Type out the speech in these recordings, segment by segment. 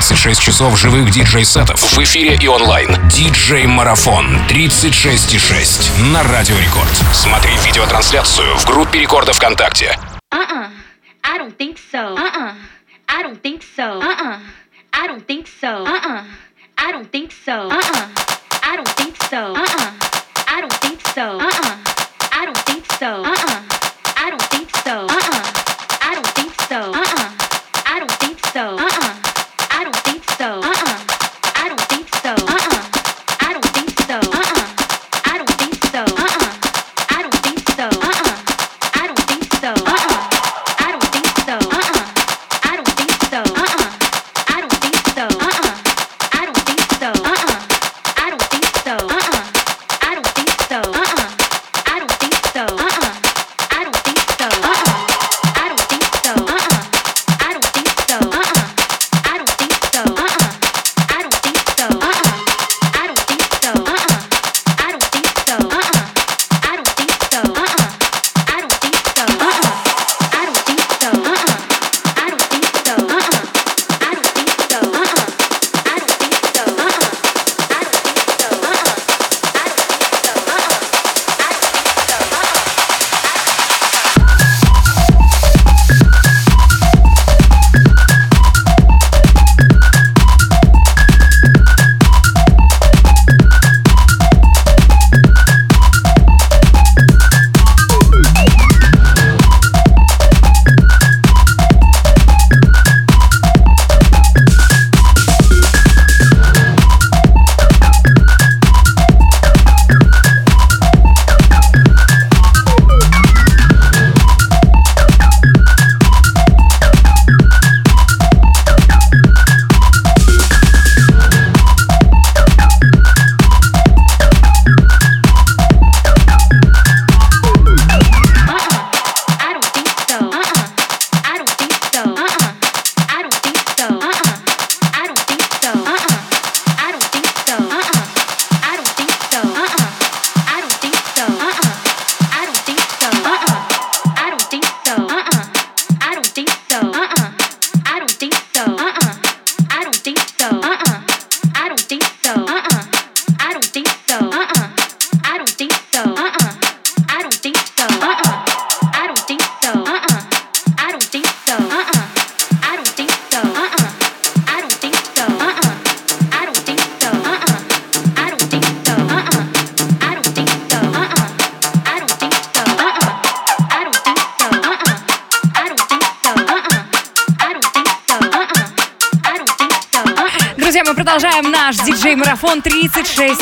36 часов живых диджей-сетов в эфире и онлайн. Диджей-марафон 36,6 на Радио Рекорд. Смотри видеотрансляцию в группе Рекорда ВКонтакте. Uh-uh. Uh-uh. Uh-uh. Uh-uh. Uh-uh. Uh-uh. Uh-uh. Uh-uh. Uh-uh. Uh-uh. I don't think so. Uh-uh.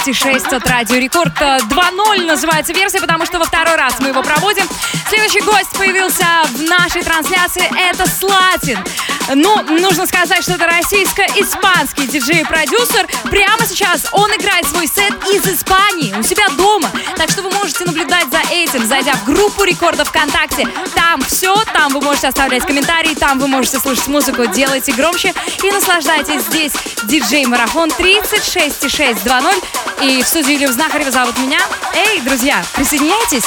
36,6 от Радио Рекорд. Э, 2.0 называется версия, потому что во второй раз мы его проводим. Следующий гость появился в нашей трансляции. Это Слатин. Ну, нужно сказать, что это российско-испанский диджей-продюсер. Прямо сейчас он играет свой сет из Испании у себя дома. Так что вы можете наблюдать за этим, зайдя в группу рекордов ВКонтакте. Там все, там вы можете оставлять комментарии, там вы можете слушать музыку, делайте громче и наслаждайтесь здесь. Диджей-марафон 36,620. И в студии Илью Знахарева зовут меня. Эй, друзья, присоединяйтесь.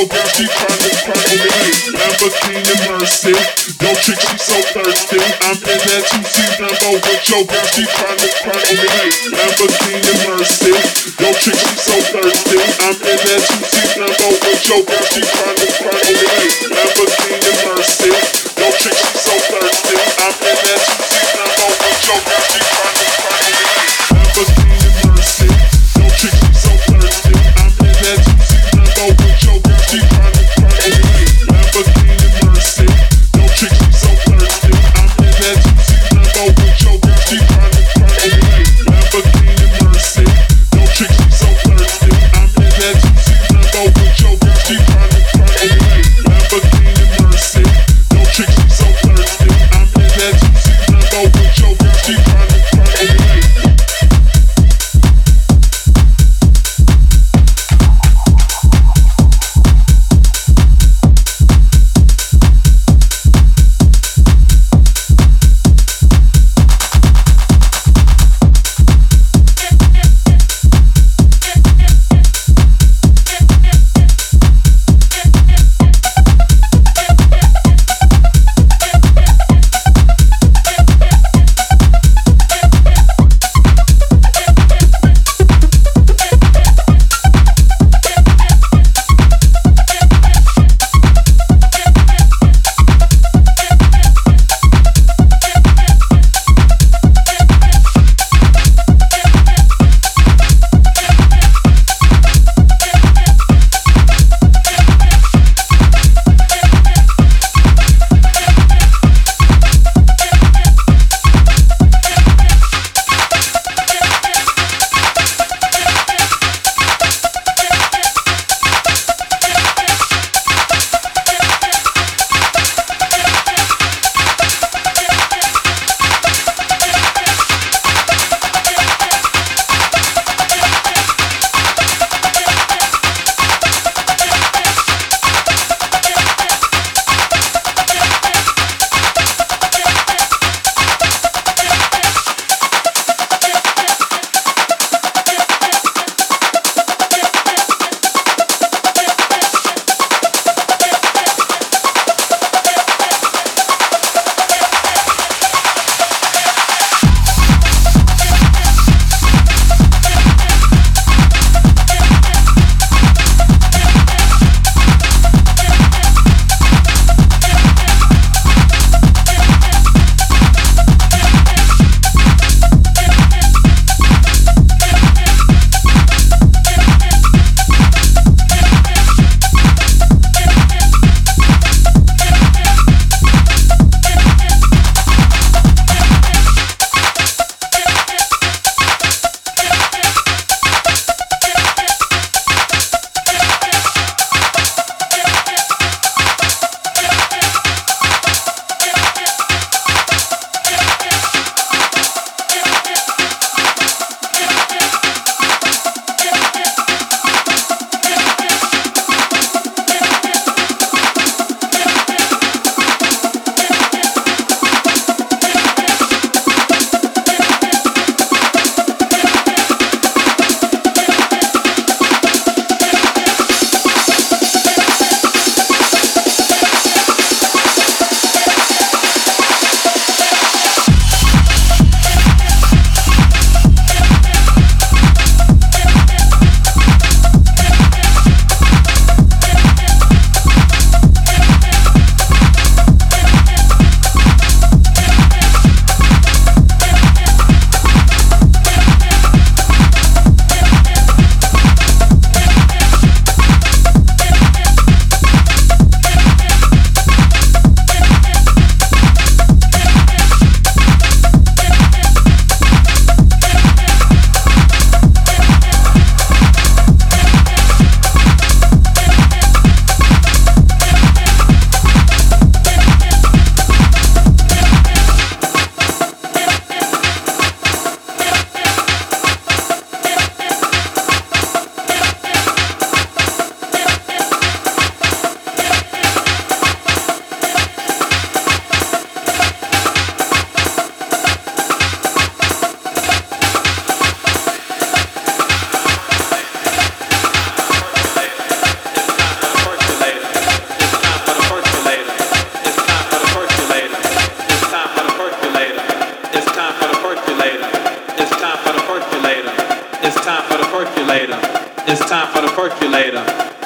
so bad she trying to strangle me. Lamborghini Mercy, yo chick she so thirsty. I'm in that juicy Lambo with your girl she trying to strangle me. Lamborghini Mercy, yo chick she so thirsty. I'm in that juicy Lambo with your girl she trying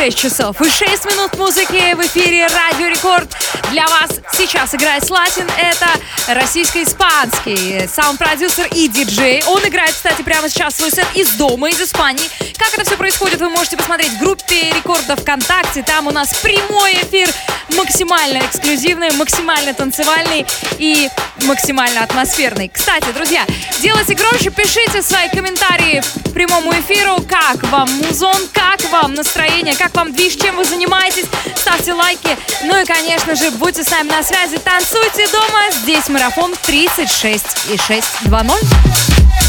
36 часов и 6 минут музыки в эфире Радио Рекорд. Для вас сейчас играет Слатин. Это российско-испанский саунд-продюсер и диджей. Он играет, кстати, прямо сейчас свой сет из дома, из Испании. Как это все происходит, вы можете посмотреть в группе Рекорда ВКонтакте. Там у нас прямой эфир, максимально эксклюзивный, максимально танцевальный и максимально атмосферный. Кстати, друзья, делайте громче, пишите свои комментарии прямому эфиру. Как вам музон, как вам настроение, как вам движ, чем вы занимаетесь. Ставьте лайки. Ну и, конечно же, будьте с нами на связи. Танцуйте дома. Здесь марафон 36 и 620.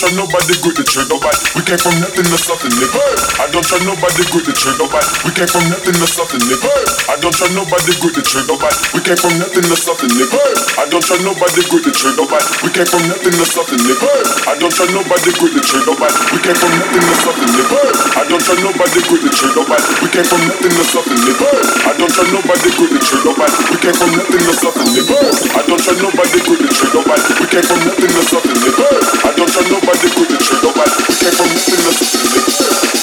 try nobody good to trick nobody. We came from nothing to something, nigga. Hey! I don't try nobody good to trick nobody. We came from nothing to something, nigga. Hey! I don't try nobody good to trick nobody. We came from nothing to something, nigga. Hey! I don't try nobody good to trick nobody. We came from nothing to something, nigga. I don't try nobody good to trick nobody. We came from nothing to something, nigga. I don't try nobody good to trick nobody. We came from nothing to something, nigga. I don't try nobody good to trick nobody. We came from nothing to something, nigga. I don't try nobody good to trick nobody. We came from nothing to something, nigga. I don't try nobody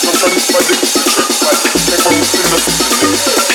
Sometimes my dick is a trick, my dick. Take from the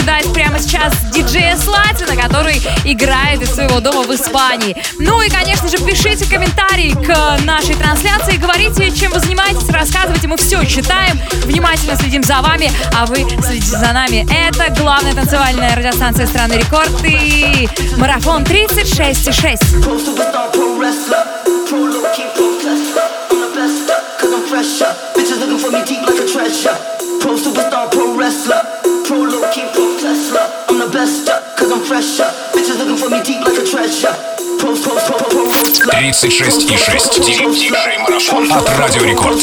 наблюдать прямо сейчас диджея Слатина, который играет из своего дома в Испании. Ну и, конечно же, пишите комментарии к нашей трансляции, говорите, чем вы занимаетесь, рассказывайте, мы все читаем, внимательно следим за вами, а вы следите за нами. Это главная танцевальная радиостанция страны Рекорд и марафон 36,6. Bitches looking for me deep like a treasure. Pro superstar, pro wrestler. 36 и 6. Диджей Марафон от Радио Рекорд.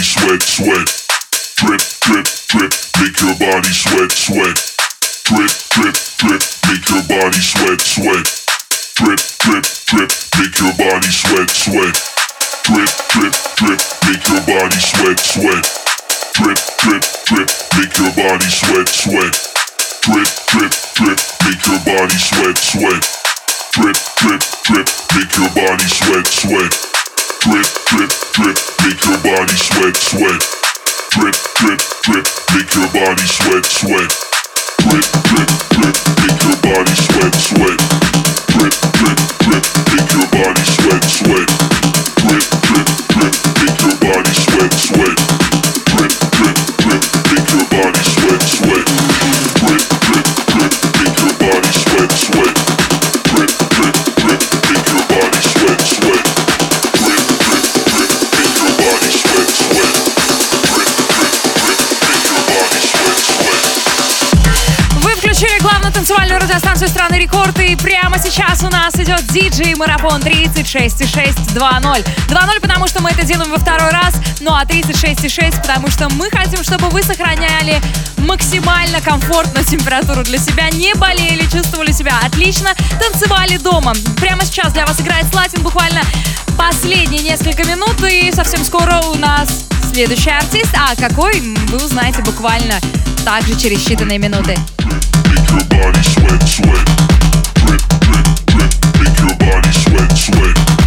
Body sweat, sweat. Drip, drip, drip, make your body sweat, sweat. Drip, drip, drip, make your body sweat, sweat. Drip, drip, drip, make your body sweat, sweat. Drip, drip, drip, make your body sweat, sweat. Drip, drip, drip, make your body sweat, sweat. Drip, drip, drip, make your body sweat, sweat. Drip, drip, drip, make your body sweat, sweat. Drip, drip, drip, make your body sweat, sweat. Drip, drip, drip, make your body sweat, sweat. Drip, drip, drip, make your body sweat, sweat. Drip, drip, drip, make your body sweat, sweat. Drip, drip, drip, make your body sweat, sweat. Drip, drip, drip, make your body sweat, sweat. Танцевальную радиостанцию страны Рекорд, и прямо сейчас у нас идет диджей Марафон 36,6 2.0. 2.0, потому что мы это делаем во второй раз, ну а 36,6, потому что мы хотим, чтобы вы сохраняли максимально комфортную температуру для себя, не болели, чувствовали себя отлично, танцевали дома. Прямо сейчас для вас играет Слатин буквально последние несколько минут, и совсем скоро у нас следующий артист. А какой, вы узнаете буквально также через считанные минуты. Make your body sweat, sweat. Drip, drip, drip. Make your body sweat, sweat.